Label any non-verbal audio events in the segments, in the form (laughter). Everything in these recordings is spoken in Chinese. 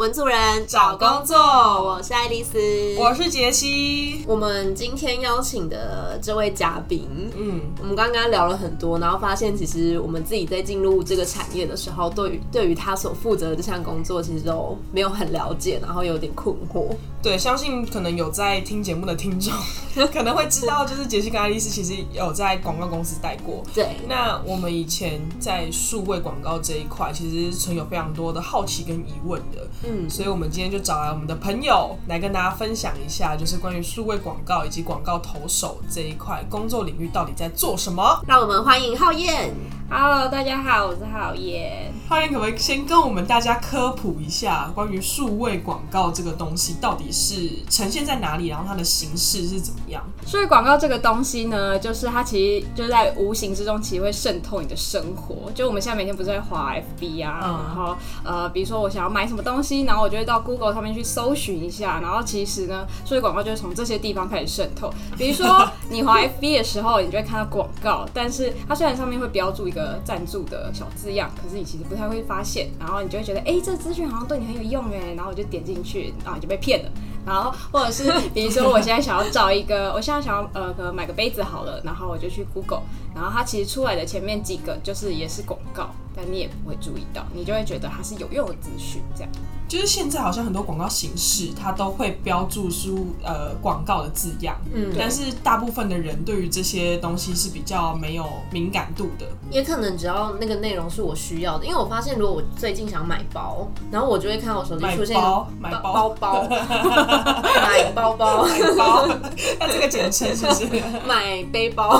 文组人找工作我是爱丽丝，我是杰西。我们今天邀请的这位嘉宾，嗯，我们刚刚聊了很多，然后发现其实我们自己在进入这个产业的时候，对于对于他所负责的这项工作，其实都没有很了解，然后有点困惑。对，相信可能有在听节目的听众 (laughs) 可能会知道，就是杰西跟爱丽丝其实有在广告公司待过。对，那我们以前在数位广告这一块，其实存有非常多的好奇跟疑问的。嗯，所以我们今天就找来我们的朋友来跟大家分享一下，就是关于数位广告以及广告投手这一块工作领域到底在做什么。让我们欢迎浩燕。Hello，大家好，我是浩燕。浩燕可不可以先跟我们大家科普一下，关于数位广告这个东西到底是呈现在哪里，然后它的形式是怎么样？数位广告这个东西呢，就是它其实就在无形之中，其实会渗透你的生活。就我们现在每天不是在滑 FB 啊，嗯然后呃，比如说我想要买什么东西，然后我就会到 Google 上面去搜寻一下，然后其实呢，数字广告就是从这些地方开始渗透。比如说 (laughs) 你滑 FB 的时候，你就会看到广告，但是它虽然上面会标注一个赞助的小字样，可是你其实不太会发现，然后你就会觉得，哎、这资讯好像对你很有用哎，然后我就点进去，然后你就被骗了。然后或者是比如说我现在想要找一个，我现在想要呃可能买个杯子好了，然后我就去 Google，然后它其实出来的前面几个就是也是广告，但你也不会注意到，你就会觉得它是有用的资讯这样。就是现在好像很多广告形式，它都会标注出呃广告的字样，嗯但是大部分的人对于这些东西是比较没有敏感度的。也可能只要那个内容是我需要的，因为我发现如果我最近想买包，然后我就会看到我手机买出现包 (laughs) 买包包包买包包买包，(laughs) 那这个简称是不是？(laughs) 买背包。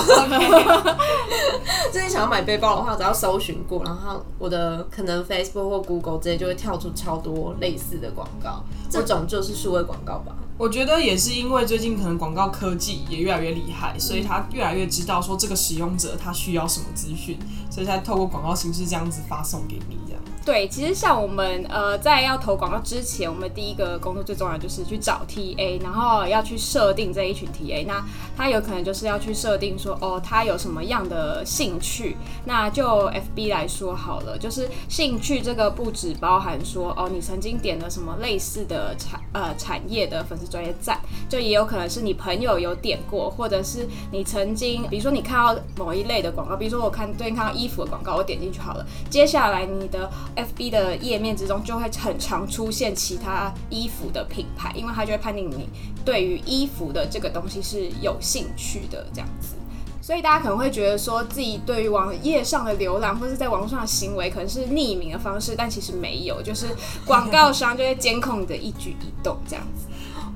(laughs) 最近想要买背包的话，只要搜寻过，然后我的可能 Facebook 或 Google 这些就会跳出超多类似的广告，这种就是数位广告吧。我觉得也是因为最近可能广告科技也越来越厉害，所以他越来越知道说这个使用者他需要什么资讯，所以才透过广告形式这样子发送给你这样。对，其实像我们呃在要投广告之前，我们第一个工作最重要的就是去找 TA，然后要去设定这一群 TA。那他有可能就是要去设定说，哦，他有什么样的兴趣。那就 FB 来说好了，就是兴趣这个不只包含说，哦，你曾经点了什么类似的产呃产业的粉丝专业赞，就也有可能是你朋友有点过，或者是你曾经，比如说你看到某一类的广告，比如说我看最近看到衣服的广告，我点进去好了，接下来你的 FB 的页面之中就会很常出现其他衣服的品牌，因为它就会判定你对于衣服的这个东西是有兴趣的这样子。所以大家可能会觉得说自己对于网页上的浏览或是在网络上的行为可能是匿名的方式，但其实没有，就是广告商就会监控你的一举一动这样子。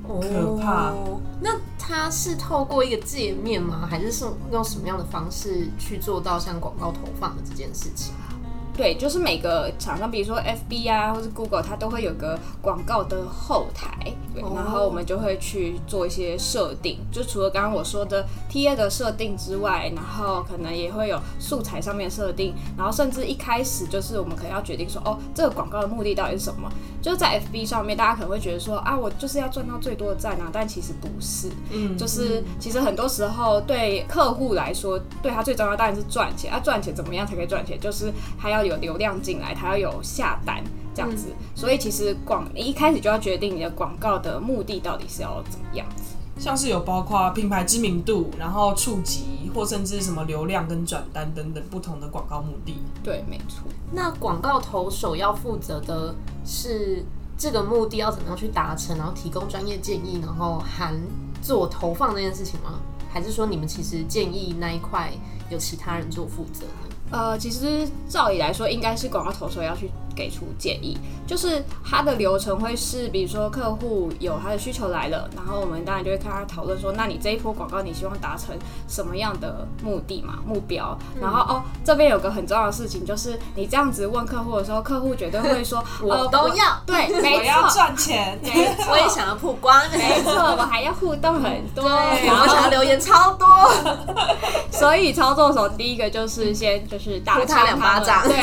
可怕哦。那它是透过一个界面吗？还是是用什么样的方式去做到像广告投放的这件事情？对，就是每个厂商，比如说 FB 啊，或是 Google，它都会有个广告的后台，对，哦然后我们就会去做一些设定，就除了刚刚我说的 TA 的设定之外，然后可能也会有素材上面设定，然后甚至一开始就是我们可能要决定说，哦，这个广告的目的到底是什么？就是在 FB 上面，大家可能会觉得说，啊，我就是要赚到最多的赞啊，但其实不是，嗯，就是其实很多时候对客户来说，对他最重要当然是赚钱。啊，赚钱怎么样才可以赚钱？就是他要有流量进来，他要有下单这样子。所以其实广你一开始就要决定你的广告的目的到底是要怎么样子。像是有包括品牌知名度，然后触及或甚至什么流量跟转单等等不同的广告目的。对，没错。那广告投手要负责的是这个目的要怎么样去达成，然后提供专业建议，然后含做投放这件事情吗？还是说你们其实建议那一块有其他人做负责呢？呃，其实照理来说，应该是广告投手要去给出建议，就是它的流程会是，比如说客户有他的需求来了，然后我们当然就会跟他讨论说，那你这一波广告你希望达成什么样的目的嘛，目标？然后哦，这边有个很重要的事情，就是你这样子问客户的时候，客户绝对会说，(laughs) 我呃都要对，(laughs) 我没要错，赚钱，(laughs) 没错，我也想要曝光，没错，我还要互动很多，对，然我想要留言超多，所以操作手第一个就是先就是打他两巴掌对，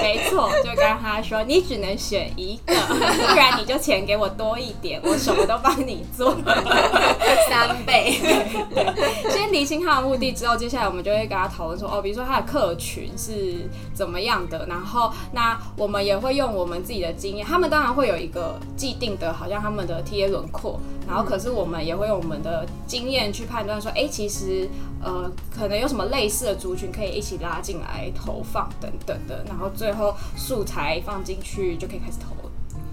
没错，就跟他说你只能选一个，不然你就钱给我多一点，我什么都帮你做。(laughs) 三倍。先理清他的目的之后，接下来我们就会跟他讨论说，哦，比如说他的客群是怎么样的，然后那我们也会用我们自己的经验，他们当然会有一个既定的，好像他们的 TA 轮廓，然后可是我们也会用我们的经验去判断说，哎、其实呃可能有什么类似的族群可以一起拉进来投放等等的，然后最后素材放进去就可以开始投了。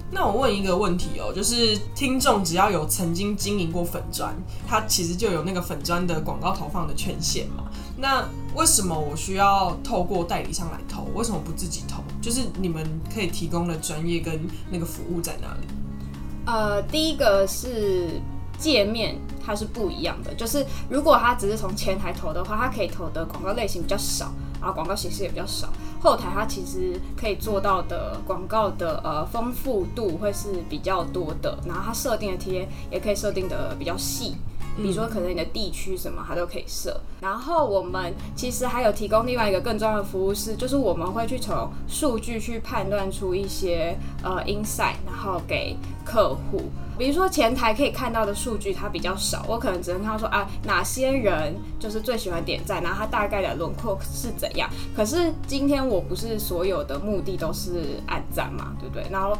那我问一个问题哦，就是听众只要有曾经经营过粉砖，他其实就有那个粉砖的广告投放的权限嘛。那为什么我需要透过代理商来投？为什么不自己投？就是你们可以提供的专业跟那个服务在哪里？呃，第一个是界面，它是不一样的。就是如果它只是从前台投的话，它可以投的广告类型比较少，然后广告形式也比较少。后台它其实可以做到的广告的呃丰富度会是比较多的，然后它设定的贴也可以设定的比较细。比如说，可能你的地区什么，它都可以设。然后我们其实还有提供另外一个更重要的服务是，就是我们会去从数据去判断出一些呃 insight，然后给客户。比如说前台可以看到的数据它比较少，我可能只能看到说啊哪些人就是最喜欢点赞，然后它大概的轮廓是怎样。可是今天我不是所有的目的都是按赞嘛，对不对？然后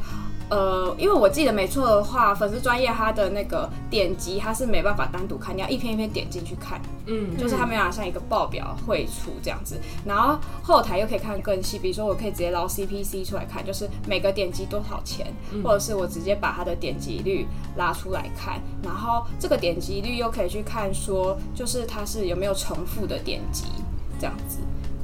呃，因为我记得没错的话，粉丝专业它的那个点击它是没办法单独看，你要一篇一篇点进去看，嗯，就是它没办法像一个报表汇出这样子。然后后台又可以看更细，比如说我可以直接捞 CPC 出来看，就是每个点击多少钱，或者是我直接把它的点击率拉出来看，然后这个点击率又可以去看说，就是它是有没有重复的点击这样子。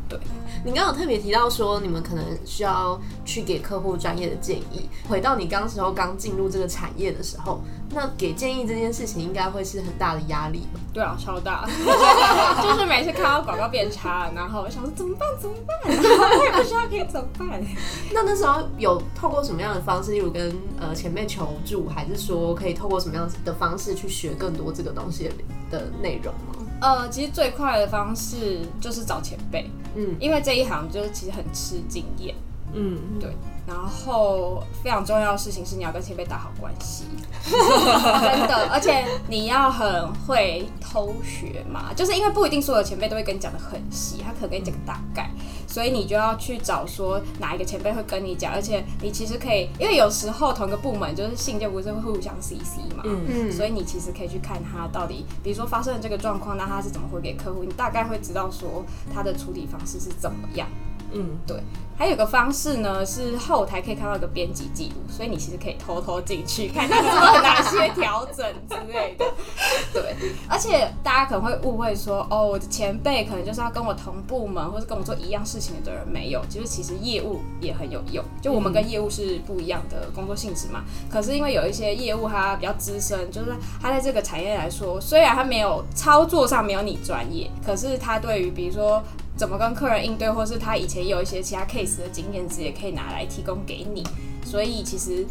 对，你刚刚有特别提到说，你们可能需要去给客户专业的建议。回到你刚时候刚进入这个产业的时候，那给建议这件事情应该会是很大的压力吧？对啊，超大，(laughs) 就是每次看到广告变差，然后我想说怎么办怎么办，我也不知道可以怎么办。那那时候有透过什么样的方式，例如跟呃前辈求助，还是说可以透过什么样的方式去学更多这个东西的的内容吗？呃，其实最快的方式就是找前辈，嗯，因为这一行就是其实很吃经验，嗯，对。然后非常重要的事情是你要跟前辈打好关系，(laughs) 真的，而且你要很会偷学嘛，就是因为不一定所有前辈都会跟你讲的很细，他可能跟你讲个大概，所以你就要去找说哪一个前辈会跟你讲，而且你其实可以，因为有时候同一个部门就是信件不是会互相 CC 嘛，嗯。嗯所以你其实可以去看他到底，比如说发生了这个状况，那他是怎么回给客户，你大概会知道说他的处理方式是怎么样。嗯，对，还有一个方式呢，是后台可以看到一个编辑记录，所以你其实可以偷偷进去看他做了哪些调整之类的。(laughs) 对，而且大家可能会误会说，哦，我的前辈可能就是要跟我同部门或是跟我做一样事情的人，没有，就是其实业务也很有用。就我们跟业务是不一样的工作性质嘛，可是因为有一些业务他比较资深，就是他在这个产业来说，虽然他没有操作上没有你专业，可是他对于比如说。怎么跟客人应对，或是他以前有一些其他 case 的经验值，也可以拿来提供给你。所以其实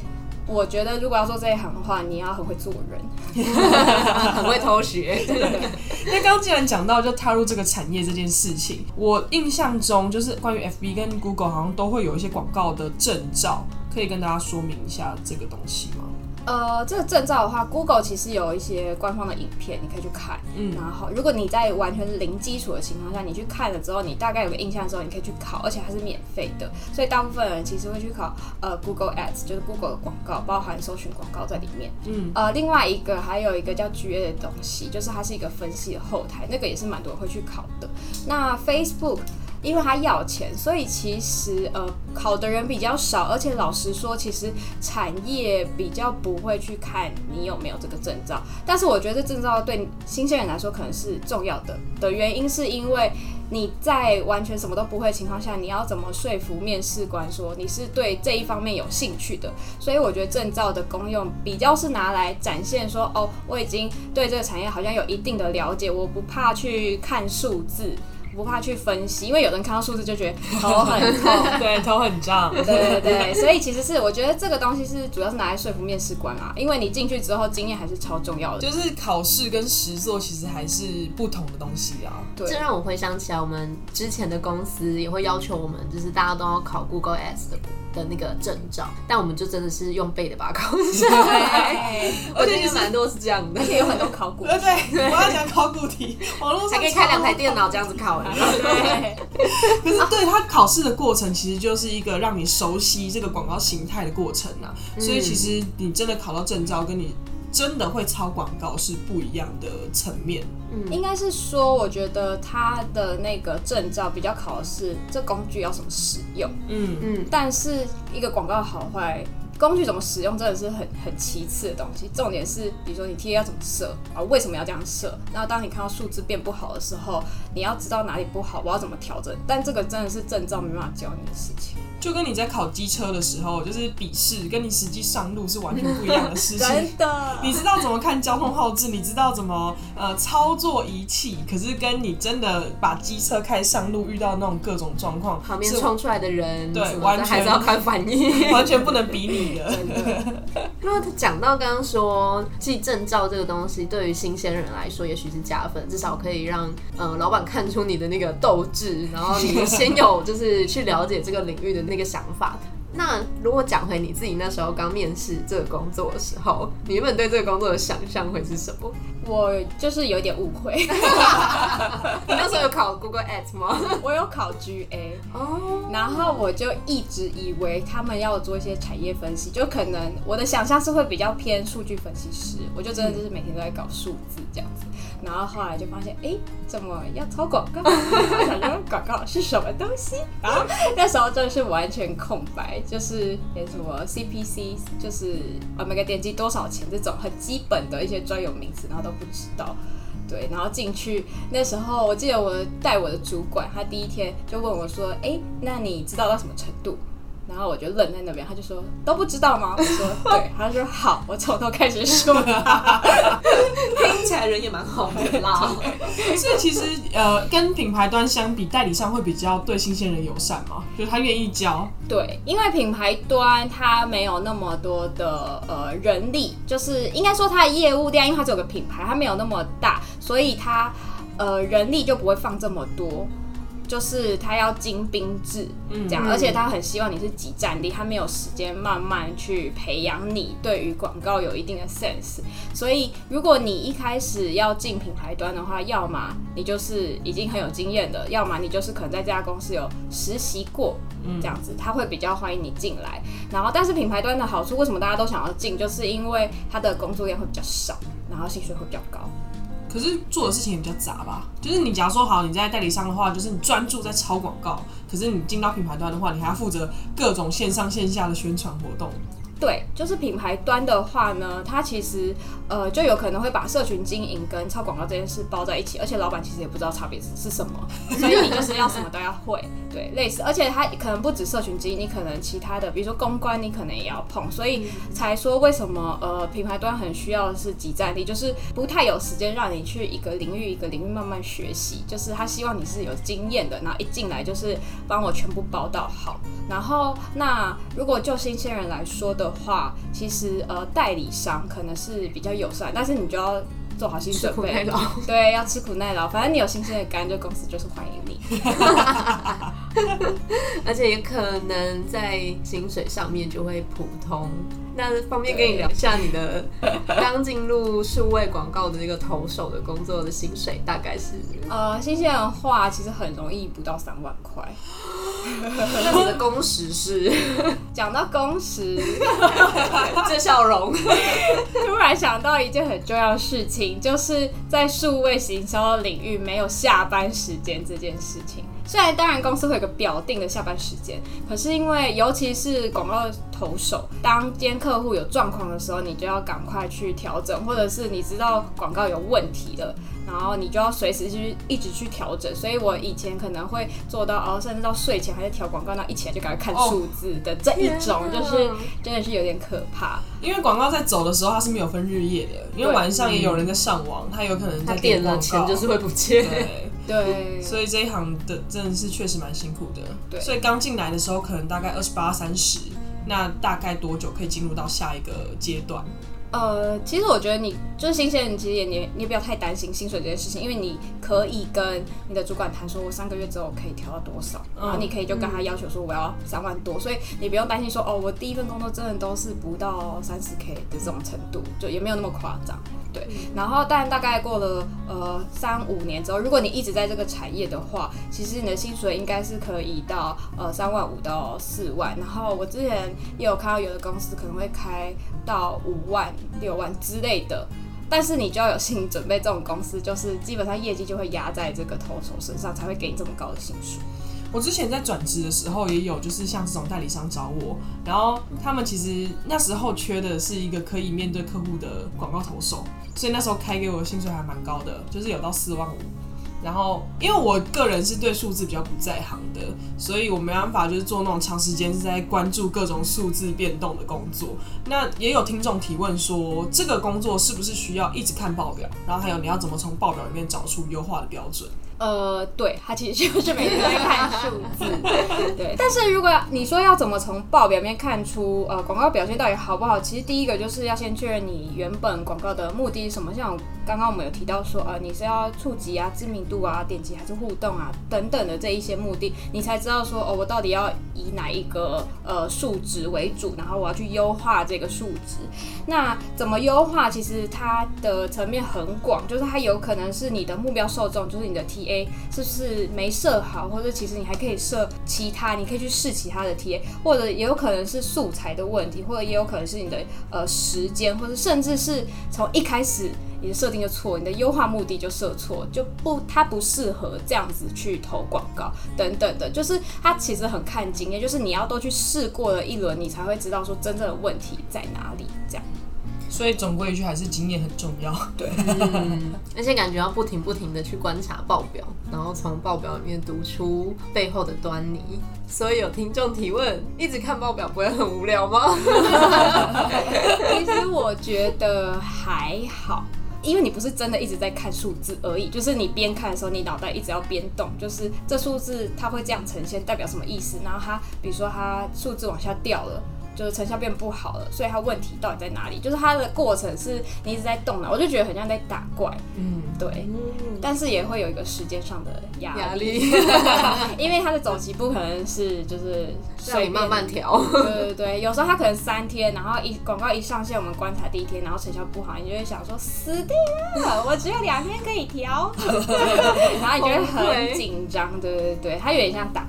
我觉得，如果要做这一行的话，你要很会做人。(laughs) 很会偷学。对对对，那刚刚既然讲到就踏入这个产业这件事情，我印象中就是关于 FB 跟 Google 好像都会有一些广告的证照，可以跟大家说明一下这个东西吗？呃，这个证照的话，Google 其实有一些官方的影片，你可以去看。嗯然后，如果你在完全零基础的情况下，你去看了之后，你大概有个印象之后，你可以去考，而且还是免费的。所以大部分人其实会去考呃 Google Ads，就是 Google 的广告，包含搜寻广告在里面。嗯，呃，另外一个还有一个叫 GA 的东西，就是它是一个分析的后台，那个也是蛮多人会去考的。那 Facebook 因为他要钱，所以其实呃考的人比较少，而且老实说，其实产业比较不会去看你有没有这个证照。但是我觉得这证照对新鲜人来说可能是重要的的原因，是因为你在完全什么都不会的情况下，你要怎么说服面试官说你是对这一方面有兴趣的？所以我觉得证照的功用比较是拿来展现说，哦，我已经对这个产业好像有一定的了解，我不怕去看数字。不怕去分析，因为有人看到数字就觉得 (laughs) 头很痛，对，头很胀。对对对，所以其实是我觉得这个东西是主要是拿来说服面试官啊，因为你进去之后经验还是超重要的。就是考试跟实作其实还是不同的东西啊。对这让我回想起来，我们之前的公司也会要求我们，就是大家都要考 Google Ads 的的那个证照，但我们就真的是用背的把它考下来。对，我觉得蛮多是这样的而，且有很多考古。对对，我要讲考古题，网络上还可以开两台电脑这样子考。对，(laughs) 可是对它考试的过程，其实就是一个让你熟悉这个广告形态的过程啊。所以其实你真的考到证照，跟你真的会抄广告是不一样的层面。应该是说，我觉得他的那个证照比较考的是这工具要怎么使用，嗯，嗯，但是一个广告好坏。工具怎么使用真的是很很其次的东西，重点是比如说你贴要怎么设啊，为什么要这样设？那当你看到数字变不好的时候，你要知道哪里不好，我要怎么调整。但这个真的是证照没办法教你的事情，就跟你在考机车的时候，就是笔试，跟你实际上路是完全不一样的事情。(laughs) 真的。你知道怎么看交通号志，你知道怎么呃操作仪器，可是跟你真的把机车开上路遇到那种各种状况，旁边是冲出来的人，对完全还是要看反应。完全不能比拟的。(laughs) 真的，如果讲到刚刚说记证照这个东西，对于新鲜人来说，也许是加分，至少可以让呃老板看出你的那个斗志，然后你先有就是去了解这个领域的那个想法。那如果讲回你自己那时候刚面试这个工作的时候，你原本对这个工作的想象会是什么？我就是有点误会，(laughs) 你那时候有考 Google Ads 吗？(laughs) 我有考 GA，哦，然后我就一直以为他们要做一些产业分析，就可能我的想象是会比较偏数据分析师，我就真的就是每天都在搞数字这样子。然后后来就发现，哎，怎么要抄广告？我想说广告是什么东西？(laughs) 然后那时候真的是完全空白，就是连什么 CPC，就是呃每个点击多少钱这种很基本的一些专有名词，然后都不知道。对，然后进去那时候，我记得我带我的主管，他第一天就问我说：“哎，那你知道到什么程度？”然后我就愣在那边，他就说：“都不知道吗？”我说：“ (laughs) 对。”他说：“好，我从头开始说。(laughs) 听起来人也蛮好的啦。(laughs) 所以其实呃，跟品牌端相比，代理商会比较对新鲜人友善嘛，就是他愿意教。”对，因为品牌端它没有那么多的呃人力，就是应该说它的业务量，因为它只有个品牌，它没有那么大，所以它呃人力就不会放这么多。就是他要精兵制这样，嗯而且他很希望你是集战力，他没有时间慢慢去培养你对于广告有一定的 sense。所以如果你一开始要进品牌端的话，要么你就是已经很有经验的，要么你就是可能在这家公司有实习过，这样子他会比较欢迎你进来。然后，但是品牌端的好处，为什么大家都想要进，就是因为他的工作量会比较少，然后薪水会比较高。可是做的事情也比较杂吧，就是你假如说好你在代理商的话，就是你专注在抄广告，可是你进到品牌端的话，你还要负责各种线上线下的宣传活动。对，就是品牌端的话呢，它其实呃就有可能会把社群经营跟抄广告这件事包在一起，而且老板其实也不知道差别是是什么，所以你就是要什么都要会，对，类似，而且它可能不止社群经营，你可能其他的，比如说公关，你可能也要碰，所以才说为什么呃品牌端很需要的是集战力，就是不太有时间让你去一个领域一个领域慢慢学习，就是他希望你是有经验的，然后一进来就是帮我全部包到好。然后，那如果就新鲜人来说的话，其实呃代理商可能是比较友善，但是你就要做好心准备对，要吃苦耐劳。反正你有新鲜的肝，就公司就是欢迎你。(laughs) 而且也可能在薪水上面就会普通。那方便跟你聊一下你的 (laughs) (laughs) 刚进入数位广告的那个投手的工作的薪水大概是？呃，新鲜人话其实很容易不到三万块。那你的工时是？讲到工时，这笑容，突然想到一件很重要的事情，就是在数位行销领域没有下班时间这件事情。虽然当然公司会有个表定的下班时间，可是因为尤其是广告投手，当今天客户有状况的时候，你就要赶快去调整，或者是你知道广告有问题了，然后你就要随时去一直去调整。所以我以前可能会做到哦，甚至到睡前还在调广告，那一起来就赶快看数字的这一种，就是真的是有点可怕。因为广告在走的时候，它是没有分日夜的，因为晚上也有人在上网，他有可能在他点了钱就是会不见。对。所以这一行的真的是确实蛮辛苦的。对所以刚进来的时候可能大概二十八、三十，那大概多久可以进入到下一个阶段？呃，其实我觉得你就是新鲜人，其实也你你也不要太担心薪水这件事情，因为你可以跟你的主管谈说，我三个月之后可以调到多少，然后你可以就跟他要求说我要三万多，所以你不用担心说哦，我第一份工作真的都是不到三十 K 的这种程度，就也没有那么夸张。对，然后但大概过了呃三五年之后，如果你一直在这个产业的话，其实你的薪水应该是可以到呃三万五到四万。然后我之前也有看到有的公司可能会开到五万、六万之类的，但是你就要有心理准备，这种公司就是基本上业绩就会压在这个投手身上，才会给你这么高的薪水。我之前在转职的时候也有，就是像这种代理商找我，然后他们其实那时候缺的是一个可以面对客户的广告投手，所以那时候开给我的薪水还蛮高的，就是有到四万五。然后因为我个人是对数字比较不在行的，所以我没办法就是做那种长时间是在关注各种数字变动的工作。那也有听众提问说，这个工作是不是需要一直看报表？然后还有你要怎么从报表里面找出优化的标准？呃，对，他其实就是每天在看数字，(laughs) 对。但是如果你说要怎么从报表面看出呃广告表现到底好不好，其实第一个就是要先确认你原本广告的目的是什么。像刚刚我们有提到说，呃，你是要触及啊、知名度啊、点击还是互动啊等等的这一些目的，你才知道说，哦，我到底要以哪一个呃数值为主，然后我要去优化这个数值。那怎么优化？其实它的层面很广，就是它有可能是你的目标受众，就是你的 T。A 是不是没设好，或者其实你还可以设其他，你可以去试其他的 TA，或者也有可能是素材的问题，或者也有可能是你的呃时间，或者甚至是从一开始你的设定就错，你的优化目的就设错，就不它不适合这样子去投广告等等的，就是它其实很看经验，就是你要都去试过了一轮，你才会知道说真正的问题在哪里这样。所以总归一句，还是经验很重要。对，(laughs) 而且感觉要不停不停的去观察报表，然后从报表里面读出背后的端倪。所以有听众提问：一直看报表不会很无聊吗？其实我觉得还好，因为你不是真的一直在看数字而已，就是你边看的时候，你脑袋一直要边动，就是这数字它会这样呈现，代表什么意思？然后它，比如说它数字往下掉了。就是成效变不好了，所以它问题到底在哪里？就是它的过程是你一直在动脑，我就觉得很像在打怪。嗯，对。但是也会有一个时间上的压力，(laughs) 因为它的走棋不可能是就是水慢慢调。对对对，有时候它可能三天，然后一广告一上线，我们观察第一天，然后成效不好，你就会想说死定了，我只有两天可以调，(laughs) 然后你就会很紧张。对对对，它有点像打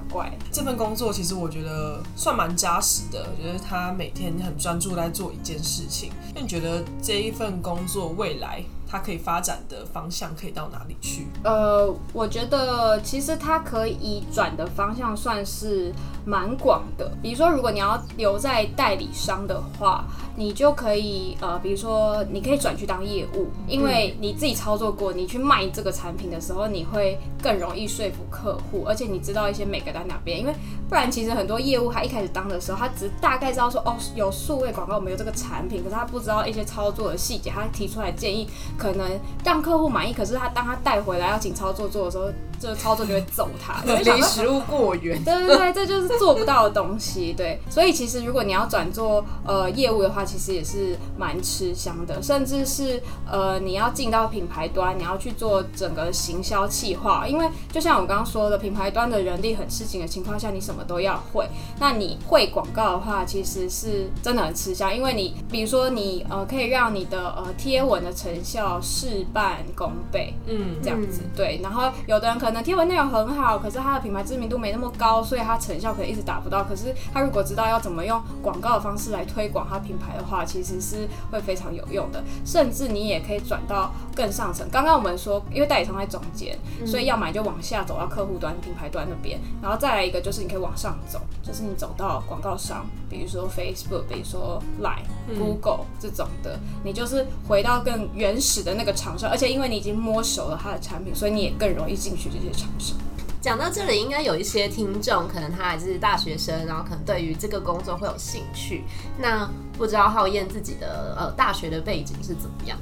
这份工作其实我觉得算蛮扎实的，我觉得。他每天很专注在做一件事情，那你觉得这一份工作未来？它可以发展的方向可以到哪里去？呃，我觉得其实它可以转的方向算是蛮广的。比如说，如果你要留在代理商的话，你就可以呃，比如说你可以转去当业务，因为你自己操作过，你去卖这个产品的时候，你会更容易说服客户，而且你知道一些每个在哪边。因为不然，其实很多业务他一开始当的时候，他只大概知道说哦，有数位广告，我们有这个产品，可是他不知道一些操作的细节。他提出来建议。可能让客户满意，可是他当他带回来要请操作做的时候，这个操作就会揍他，(laughs) 离食物过远。(laughs) 对对对，这就是做不到的东西。对，所以其实如果你要转做呃业务的话，其实也是蛮吃香的，甚至是呃你要进到品牌端，你要去做整个行销企划，因为就像我刚刚说的，品牌端的人力很吃紧的情况下，你什么都要会。那你会广告的话，其实是真的很吃香，因为你比如说你呃可以让你的呃贴文的成效。事半功倍，嗯，这样子对。然后有的人可能贴文内容很好，可是它的品牌知名度没那么高，所以它成效可能一直达不到。可是他如果知道要怎么用广告的方式来推广它品牌的话，其实是会非常有用的。甚至你也可以转到更上层。刚刚我们说，因为代理商在中间，所以要买就往下走到客户端、品牌端那边。然后再来一个就是你可以往上走，就是你走到广告商，比如说 Facebook，比如说 Line、Google 这种的，你就是回到更原始。的那个厂商，而且因为你已经摸熟了它的产品，所以你也更容易进去这些厂商。讲到这里，应该有一些听众，可能他还是大学生，然后可能对于这个工作会有兴趣。那不知道浩燕自己的呃大学的背景是怎么样？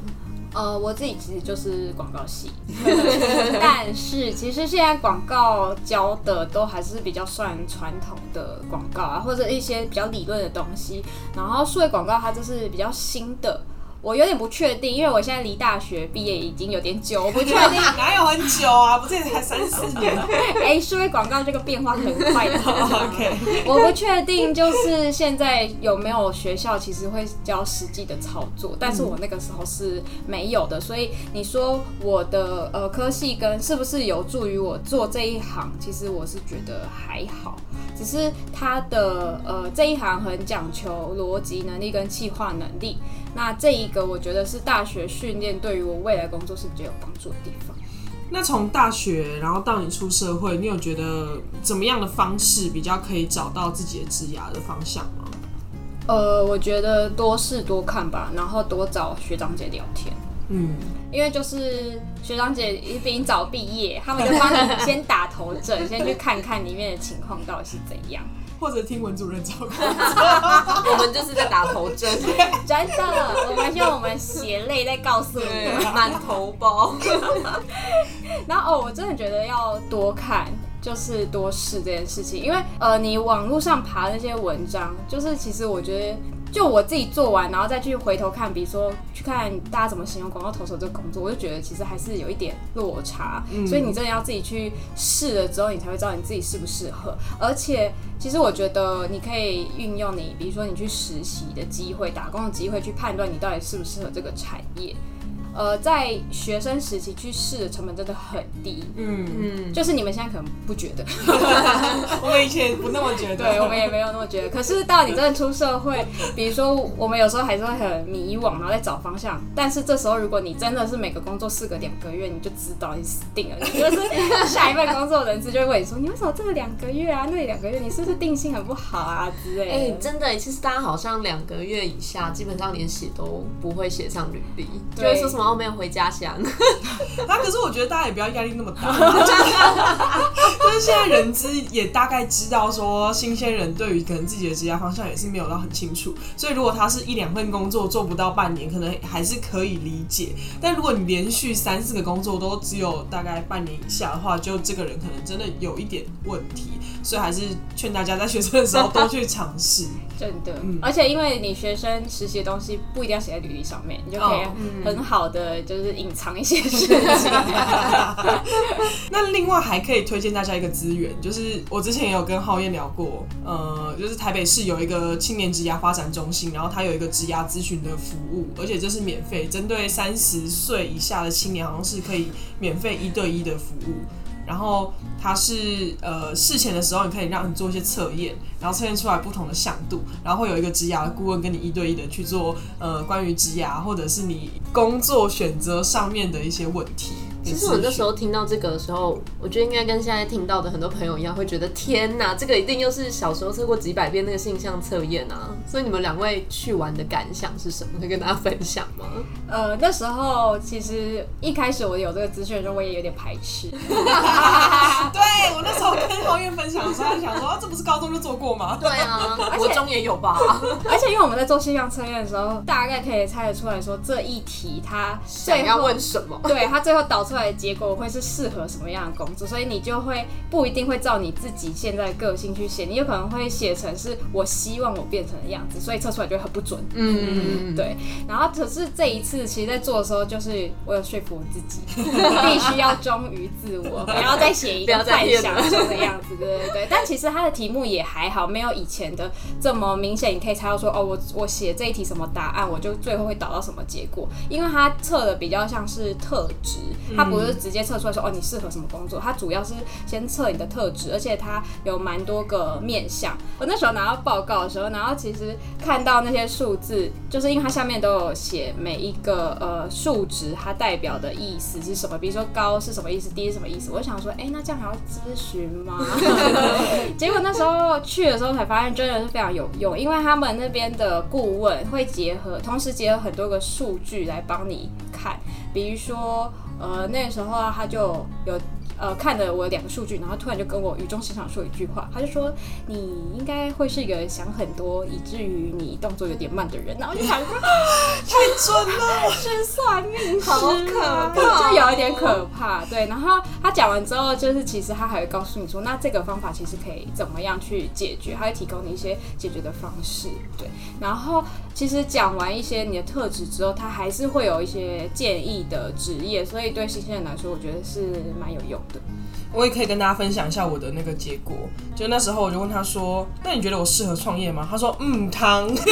呃，我自己其实就是广告系，(laughs) 但是其实现在广告教的都还是比较算传统的广告啊，或者一些比较理论的东西。然后数位广告它就是比较新的。我有点不确定，因为我现在离大学毕业已经有点久，我不确定。(laughs) 哪有很久啊？不是也才三四年 (laughs) 哎，数位广告这个变化很快的。(laughs) OK，我不确定，就是现在有没有学校其实会教实际的操作，但是我那个时候是没有的，所以你说我的呃科系跟是不是有助于我做这一行，其实我是觉得还好，只是它的呃这一行很讲求逻辑能力跟企划能力，那这一个我觉得是大学训练对于我未来工作是比较有帮助的地方。那从大学然后到你出社会，你有觉得怎么样的方式比较可以找到自己的职涯的方向吗？呃，我觉得多试多看吧，然后多找学长姐聊天。嗯，因为就是学长姐一比你早毕业，他们就帮你先打头阵，(laughs) 先去看看里面的情况到底是怎样。或者听文主任照顾。(laughs) 我们就是在打头针，(laughs) 真的，我们用我们血泪在告诉你。满头包。(laughs) 然后哦，我真的觉得要多看，就是多试这件事情，因为呃，你网络上爬那些文章，就是其实我觉得。就我自己做完，然后再去回头看，比如说去看大家怎么形容广告投手这个工作，我就觉得其实还是有一点落差。所以你真的要自己去试了之后，你才会知道你自己适不适合。而且，其实我觉得你可以运用你，比如说你去实习的机会、打工的机会，去判断你到底适不适合这个产业。呃，在学生时期去试的成本真的很低，嗯，嗯，就是你们现在可能不觉得，(laughs) 我们以前不那么觉得。对我们也没有那么觉得。可是到你真的出社会，(laughs) 比如说我们有时候还是会很迷惘，然后在找方向。但是这时候，如果你真的是每个工作四个两个月，你就知道你死定了。你就是下一份工作人资就会问你说，你为什么这个两个月啊，那里两个月，你是不是定性很不好啊之类的？哎、真的，其实大家好像两个月以下，基本上连写都不会写上履历，就对会说什么哦没有回家乡。(laughs) 啊，可是我觉得大家也不要压力那么大，(laughs) 就是现在人资也大概知道说，新鲜人对于可能自己的职业方向也是没有到很清楚，所以如果他是一两份工作做不到半年，可能还是可以理解。但如果你连续三四个工作都只有大概半年以下的话，就这个人可能真的有一点问题，所以还是劝大家在学生的时候多去尝试。(laughs) 真的，嗯而且因为你学生实习的东西不一定要写在履历上面，你就可以哦很好的就是隐藏一些事情。(laughs) 那另外还可以推荐大家一个资源，就是我之前也有跟浩燕聊过，呃，就是台北市有一个青年职涯发展中心，然后它有一个职涯咨询的服务，而且这是免费，针对三十岁以下的青年，好像是可以免费一对一的服务。然后它是呃事前的时候，你可以让你做一些测验，然后测验出来不同的向度，然后会有一个职涯的顾问跟你一对一的去做呃关于职涯或者是你工作选择上面的一些问题。其实我那时候听到这个的时候，我觉得应该跟现在听到的很多朋友一样，会觉得天哪，这个一定又是小时候测过几百遍那个性向测验啊！所以你们两位去玩的感想是什么？可以跟大家分享吗？呃，那时候其实一开始我有这个资讯的时候，我也有点排斥。(laughs) 对我那时候跟浩燕分享的时候，他想说、啊这不是高中就做过吗？对啊，(laughs) 国中也有吧？(laughs) 而且因为我们在做性向测验的时候，大概可以猜得出来说这一题他想要最后问什么？对他最后导出来的结果会是适合什么样的工作，所以你就会不一定会照你自己现在的个性去写，你有可能会写成是我希望我变成的样子，所以测出来就会很不准。嗯，对，然后可是这一次，其实，在做的时候，就是我有说服我自己，必须要忠于自我，不要再写一个幻再想中的样子，对对对。但其实它的题目也还好，没有以前的这么明显，你可以猜到说，哦，我我写这一题什么答案，我就最后会导到什么结果，因为它测的比较像是特质，它不是直接测出来说，哦，你适合什么工作，它主要是先测你的特质，而且它有蛮多个面向。我那时候拿到报告的时候，然后其实看到那些数字，就是因为它下面都有写每一个呃数值它代表的意思是什么，比如说高是什么意思，低是什么意思。我想说，哎、那这样还要咨询吗？(laughs) 结果那时候去的时候才发现，真的是非常有用，因为他们那边的顾问会结合，同时结合很多个数据来帮你看，比如说。呃，那时候啊，他就有呃看了我两个数据，然后突然就跟我语重心长说一句话，他就说你应该会是一个想很多以至于你动作有点慢的人，然后我就想说太准了，是算命师吗，好可怕就有一点可怕。对，然后他讲完之后，就是其实他还会告诉你说，那这个方法其实可以怎么样去解决，他会提供你一些解决的方式。对，然后其实讲完一些你的特质之后，他还是会有一些建议的职业，所以对新鲜人来说，我觉得是蛮有用的。我也可以跟大家分享一下我的那个结果。就那时候我就问他说：“那你觉得我适合创业吗？”他说：“嗯，汤。(laughs) ” (laughs)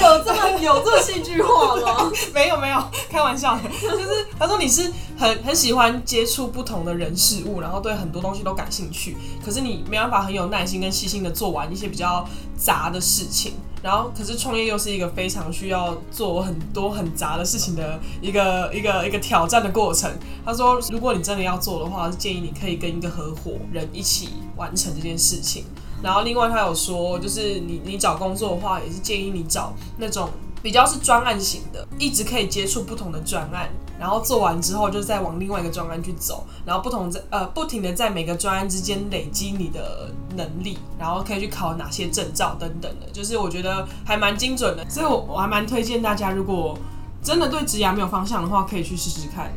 有这么有这么戏剧化吗？(laughs) 没有没有，开玩笑的，就是他说你是很很喜欢接触不同的人事物，然后对很多东西都感兴趣，可是你没办法很有耐心跟细心的做完一些比较杂的事情，然后可是创业又是一个非常需要做很多很杂的事情的一个一个一个挑战的过程。他说，如果你真的要做的话，建议你可以跟一个合伙人一起完成这件事情。然后另外他有说，就是你你找工作的话，也是建议你找那种比较是专案型的，一直可以接触不同的专案，然后做完之后就再往另外一个专案去走，然后不同在呃不停的在每个专案之间累积你的能力，然后可以去考哪些证照等等的，就是我觉得还蛮精准的，所以我我还蛮推荐大家，如果真的对职涯没有方向的话，可以去试试看。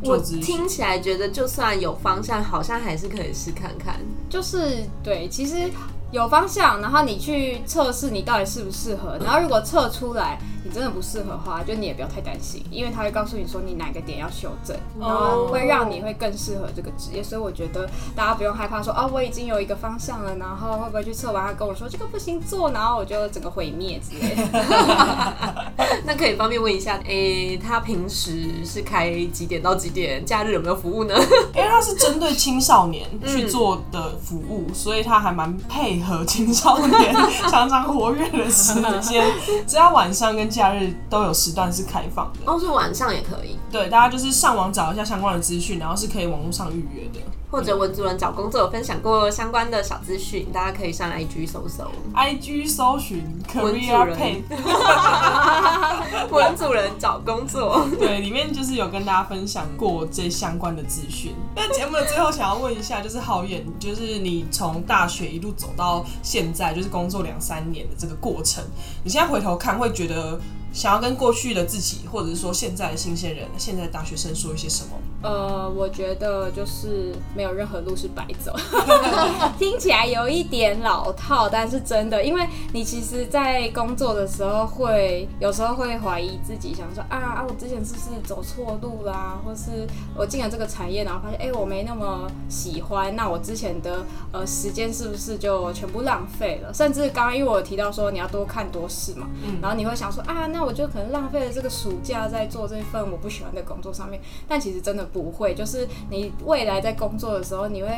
我听起来觉得，就算有方向，好像还是可以试看看。就是对，其实有方向，然后你去测试你到底适不适合，然后如果测出来你真的不适合的话，就你也不要太担心，因为他会告诉你说你哪个点要修正，然后会让你会更适合这个职业。所以我觉得大家不用害怕说哦，我已经有一个方向了，然后会不会去测完他跟我说这个不行做，然后我就整个毁灭之类的。(laughs) (laughs) 那可以方便问一下，诶、他平时是开几点到几点？假日有没有服务呢？因为他是针对青少年去做的服务，所以他还蛮配合青少年常常活跃的时间，只要晚上跟假日都有时段是开放的。哦，是晚上也可以，对，大家就是上网找一下相关的资讯，然后是可以网络上预约的。或者文主任找工作有分享过相关的小资讯，大家可以上 IG 搜搜。IG 搜寻文主 Pay，(laughs) 文主任找工作，对，里面就是有跟大家分享过这相关的资讯。那节目的最后想要问一下，就是浩燕，就是你从大学一路走到现在，就是工作两三年的这个过程，你现在回头看，会觉得想要跟过去的自己，或者是说现在的新鲜人、现在的大学生说一些什么？呃，我觉得就是没有任何路是白走，(laughs) 听起来有一点老套，但是真的，因为你其实，在工作的时候会有时候会怀疑自己，想说啊啊，我之前是不是走错路啦，或是我进了这个产业，然后发现哎、我没那么喜欢，那我之前的呃时间是不是就全部浪费了？甚至刚刚因为我有提到说你要多看多试嘛，然后你会想说啊，那我就可能浪费了这个暑假在做这份我不喜欢的工作上面，但其实真的不会，就是你未来在工作的时候，你会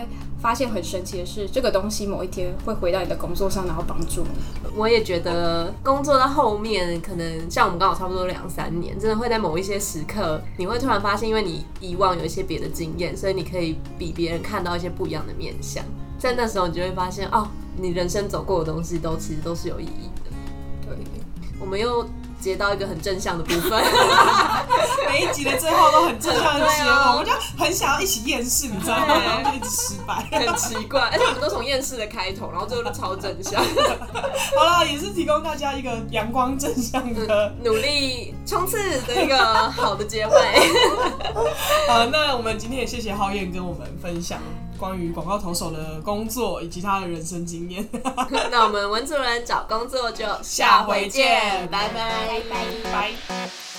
发现很神奇的是，这个东西某一天会回到你的工作上，然后帮助你。我也觉得工作到后面，可能像我们刚好差不多两三年，真的会在某一些时刻，你会突然发现，因为你以往有一些别的经验，所以你可以比别人看到一些不一样的面相。在那时候，你就会发现，哦，你人生走过的东西都其实都是有意义的。对，我们又接到一个很正向的部分，(laughs) 每一集的最后都很正向的结尾，我们就很想要一起厌世，你知道吗？然后就一直失败。很奇怪，而且我们都从厌世的开头，然后最后都超正向，(laughs) 好了，也是提供大家一个阳光正向的。努力冲刺的一个好的结尾。(laughs) 好，那我们今天也谢谢浩燕跟我们分享关于广告投手的工作以及他的人生经验。(laughs) 那我们文主人找工作就下回见，拜拜。拜拜。拜。